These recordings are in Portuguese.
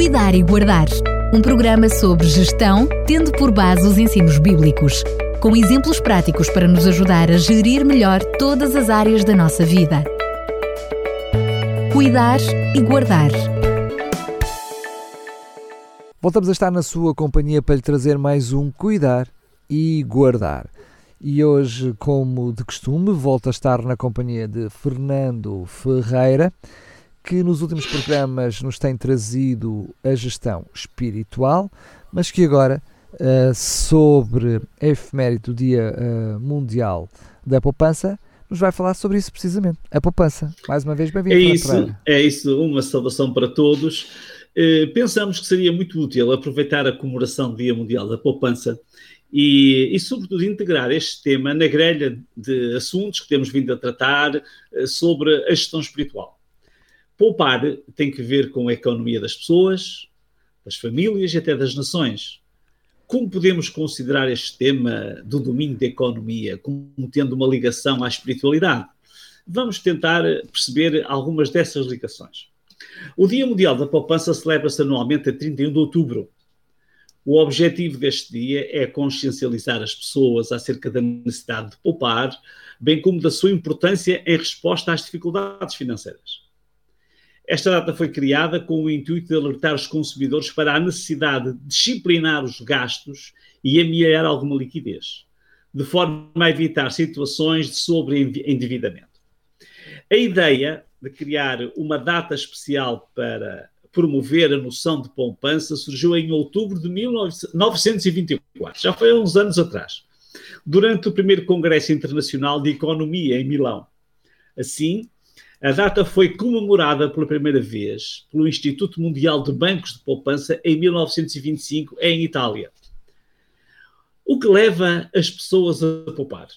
Cuidar e Guardar. Um programa sobre gestão, tendo por base os ensinos bíblicos, com exemplos práticos para nos ajudar a gerir melhor todas as áreas da nossa vida. Cuidar e Guardar. Voltamos a estar na sua companhia para lhe trazer mais um Cuidar e Guardar. E hoje, como de costume, volto a estar na companhia de Fernando Ferreira que nos últimos programas nos tem trazido a gestão espiritual, mas que agora, uh, sobre a efeméride do Dia uh, Mundial da Poupança, nos vai falar sobre isso precisamente, a poupança. Mais uma vez, bem-vindo. É isso, é isso, uma saudação para todos. Uh, pensamos que seria muito útil aproveitar a comemoração do Dia Mundial da Poupança e, e, sobretudo, integrar este tema na grelha de assuntos que temos vindo a tratar sobre a gestão espiritual. Poupar tem que ver com a economia das pessoas, das famílias e até das nações. Como podemos considerar este tema do domínio da economia como tendo uma ligação à espiritualidade? Vamos tentar perceber algumas dessas ligações. O Dia Mundial da Poupança celebra-se anualmente a 31 de outubro. O objetivo deste dia é consciencializar as pessoas acerca da necessidade de poupar, bem como da sua importância em resposta às dificuldades financeiras. Esta data foi criada com o intuito de alertar os consumidores para a necessidade de disciplinar os gastos e amelhar alguma liquidez, de forma a evitar situações de sobreendividamento. A ideia de criar uma data especial para promover a noção de poupança surgiu em outubro de 1924, já foi há uns anos atrás, durante o primeiro Congresso Internacional de Economia em Milão. Assim, a data foi comemorada pela primeira vez pelo Instituto Mundial de Bancos de Poupança em 1925, em Itália. O que leva as pessoas a poupar?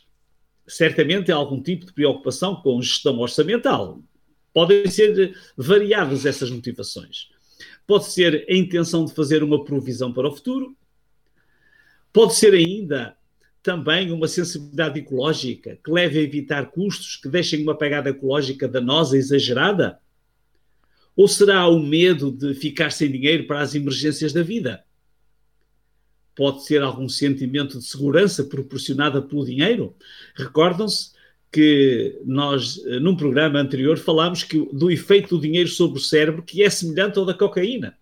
Certamente é algum tipo de preocupação com gestão orçamental. Podem ser variadas essas motivações. Pode ser a intenção de fazer uma provisão para o futuro, pode ser ainda também uma sensibilidade ecológica que leve a evitar custos que deixem uma pegada ecológica danosa exagerada? Ou será o medo de ficar sem dinheiro para as emergências da vida? Pode ser algum sentimento de segurança proporcionada pelo dinheiro? Recordam-se que nós, num programa anterior, falámos que, do efeito do dinheiro sobre o cérebro, que é semelhante ao da cocaína.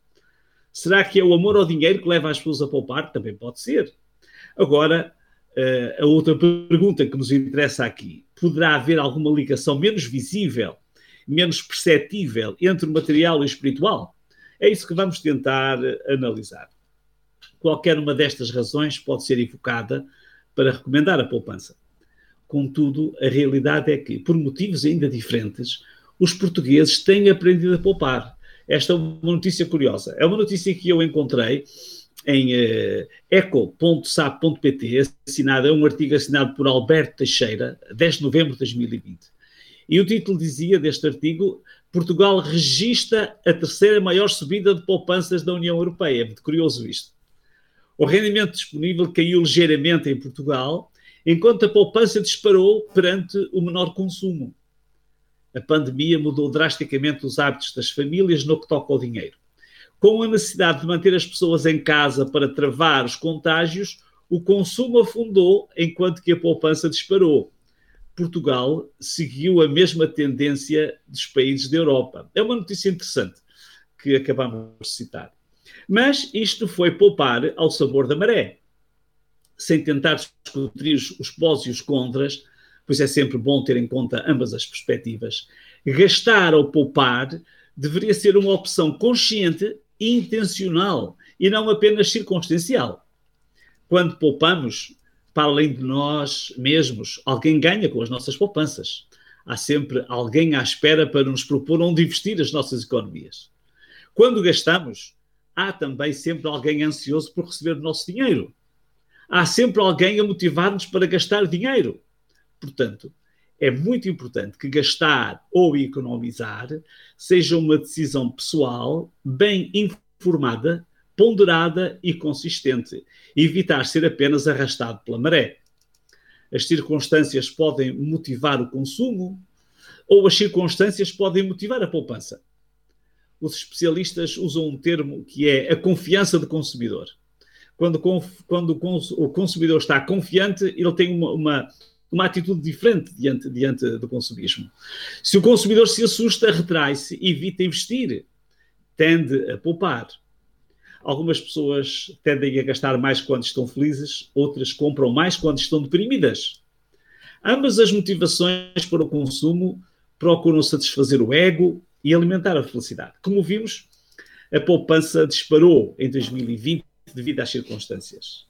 Será que é o amor ao dinheiro que leva as pessoas a poupar? Também pode ser. Agora, Uh, a outra pergunta que nos interessa aqui: poderá haver alguma ligação menos visível, menos perceptível entre o material e o espiritual? É isso que vamos tentar analisar. Qualquer uma destas razões pode ser evocada para recomendar a poupança. Contudo, a realidade é que, por motivos ainda diferentes, os portugueses têm aprendido a poupar. Esta é uma notícia curiosa. É uma notícia que eu encontrei em uh, eco.sap.pt, assinado, é um artigo assinado por Alberto Teixeira, 10 de novembro de 2020. E o título dizia deste artigo: Portugal registra a terceira maior subida de poupanças da União Europeia. É muito curioso isto. O rendimento disponível caiu ligeiramente em Portugal, enquanto a poupança disparou perante o menor consumo. A pandemia mudou drasticamente os hábitos das famílias no que toca ao dinheiro. Com a necessidade de manter as pessoas em casa para travar os contágios, o consumo afundou enquanto que a poupança disparou. Portugal seguiu a mesma tendência dos países da Europa. É uma notícia interessante que acabamos de citar. Mas isto foi poupar ao sabor da maré, sem tentar discutir os pós e os contras, pois é sempre bom ter em conta ambas as perspectivas. Gastar ou poupar deveria ser uma opção consciente intencional e não apenas circunstancial. Quando poupamos, para além de nós mesmos, alguém ganha com as nossas poupanças. Há sempre alguém à espera para nos propor onde investir as nossas economias. Quando gastamos, há também sempre alguém ansioso por receber o nosso dinheiro. Há sempre alguém a motivar-nos para gastar dinheiro. Portanto, é muito importante que gastar ou economizar seja uma decisão pessoal, bem informada, ponderada e consistente, e evitar ser apenas arrastado pela maré. As circunstâncias podem motivar o consumo ou as circunstâncias podem motivar a poupança. os especialistas usam um termo que é a confiança do consumidor. Quando, quando o consumidor está confiante, ele tem uma, uma, uma atitude diferente diante, diante do consumismo. Se o consumidor se assusta, retrai-se, evita investir, tende a poupar. Algumas pessoas tendem a gastar mais quando estão felizes, outras compram mais quando estão deprimidas. Ambas as motivações para o consumo procuram satisfazer o ego e alimentar a felicidade. Como vimos, a poupança disparou em 2020 devido às circunstâncias.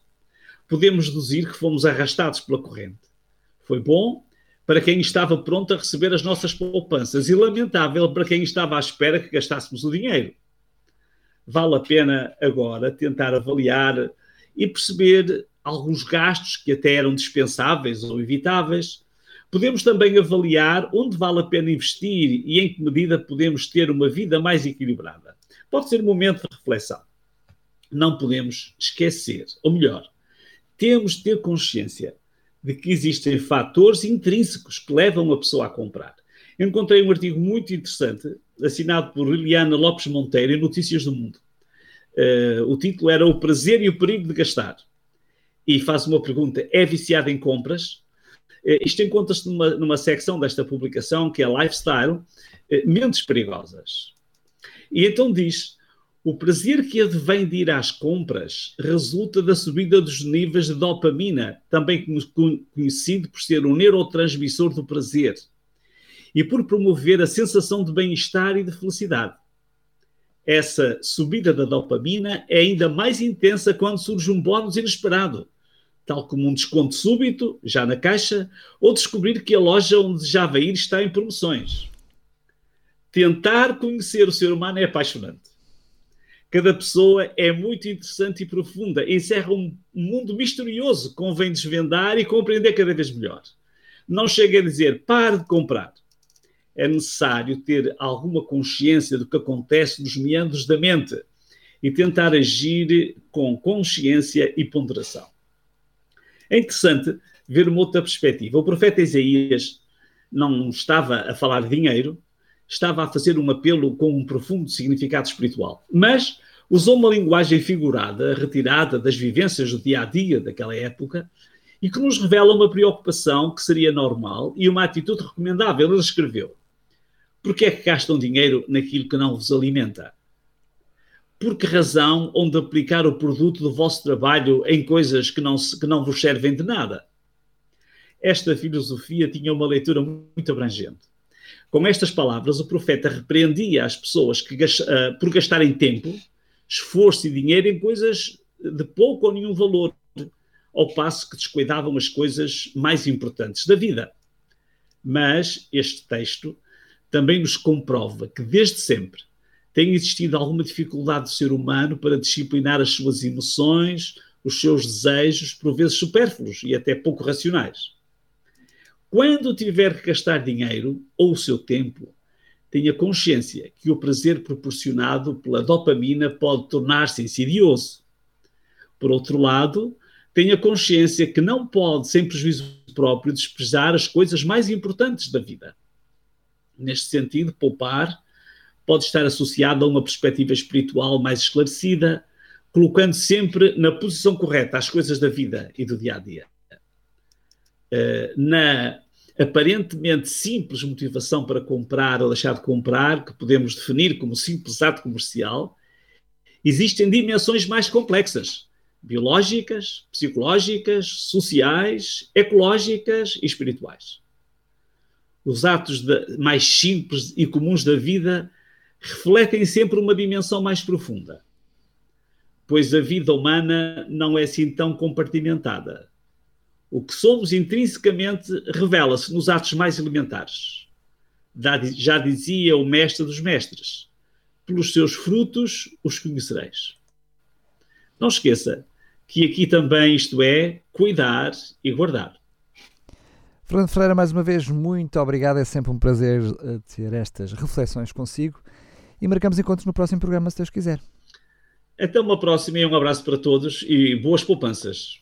Podemos deduzir que fomos arrastados pela corrente. Foi bom para quem estava pronto a receber as nossas poupanças e lamentável para quem estava à espera que gastássemos o dinheiro. Vale a pena agora tentar avaliar e perceber alguns gastos que até eram dispensáveis ou evitáveis. Podemos também avaliar onde vale a pena investir e em que medida podemos ter uma vida mais equilibrada. Pode ser um momento de reflexão não podemos esquecer, ou melhor, temos de ter consciência de que existem fatores intrínsecos que levam a pessoa a comprar. Encontrei um artigo muito interessante, assinado por Liliana Lopes Monteiro, em Notícias do Mundo. Uh, o título era O Prazer e o Perigo de Gastar. E faz uma pergunta: é viciado em compras? Uh, isto encontra-se numa, numa secção desta publicação, que é Lifestyle, uh, Mentes Perigosas. E então diz: o prazer que advém de ir às compras resulta da subida dos níveis de dopamina, também conhecido por ser um neurotransmissor do prazer, e por promover a sensação de bem-estar e de felicidade. Essa subida da dopamina é ainda mais intensa quando surge um bónus inesperado, tal como um desconto súbito, já na caixa, ou descobrir que a loja onde desejava ir está em promoções. Tentar conhecer o ser humano é apaixonante Cada pessoa é muito interessante e profunda, encerra um mundo misterioso convém desvendar e compreender cada vez melhor. Não chega a dizer pare de comprar. É necessário ter alguma consciência do que acontece nos meandros da mente e tentar agir com consciência e ponderação. É interessante ver uma outra perspectiva. O profeta Isaías não estava a falar de dinheiro, estava a fazer um apelo com um profundo significado espiritual, mas usou uma linguagem figurada, retirada das vivências do dia a dia daquela época, e que nos revela uma preocupação que seria normal e uma atitude recomendável. Ele escreveu: Por que é que gastam dinheiro naquilo que não vos alimenta? Por que razão onde aplicar o produto do vosso trabalho em coisas que não, que não vos servem de nada? Esta filosofia tinha uma leitura muito abrangente. Com estas palavras, o profeta repreendia as pessoas que, uh, por gastarem tempo, esforço e dinheiro em coisas de pouco ou nenhum valor, ao passo que descuidavam as coisas mais importantes da vida. Mas este texto também nos comprova que, desde sempre, tem existido alguma dificuldade do ser humano para disciplinar as suas emoções, os seus desejos, por vezes supérfluos e até pouco racionais. Quando tiver que gastar dinheiro ou o seu tempo, tenha consciência que o prazer proporcionado pela dopamina pode tornar-se insidioso. Por outro lado, tenha consciência que não pode, sem prejuízo próprio, desprezar as coisas mais importantes da vida. Neste sentido, poupar pode estar associado a uma perspectiva espiritual mais esclarecida, colocando sempre na posição correta as coisas da vida e do dia a dia. Uh, na aparentemente simples motivação para comprar ou deixar de comprar, que podemos definir como simples ato comercial, existem dimensões mais complexas, biológicas, psicológicas, sociais, ecológicas e espirituais. Os atos de, mais simples e comuns da vida refletem sempre uma dimensão mais profunda, pois a vida humana não é assim tão compartimentada o que somos intrinsecamente revela-se nos atos mais elementares. Já dizia o mestre dos mestres: pelos seus frutos os conhecereis. Não esqueça que aqui também isto é cuidar e guardar. Fernando Ferreira, mais uma vez, muito obrigado. É sempre um prazer eh, ter estas reflexões consigo e marcamos encontros no próximo programa, se Deus quiser. Até uma próxima e um abraço para todos e boas poupanças.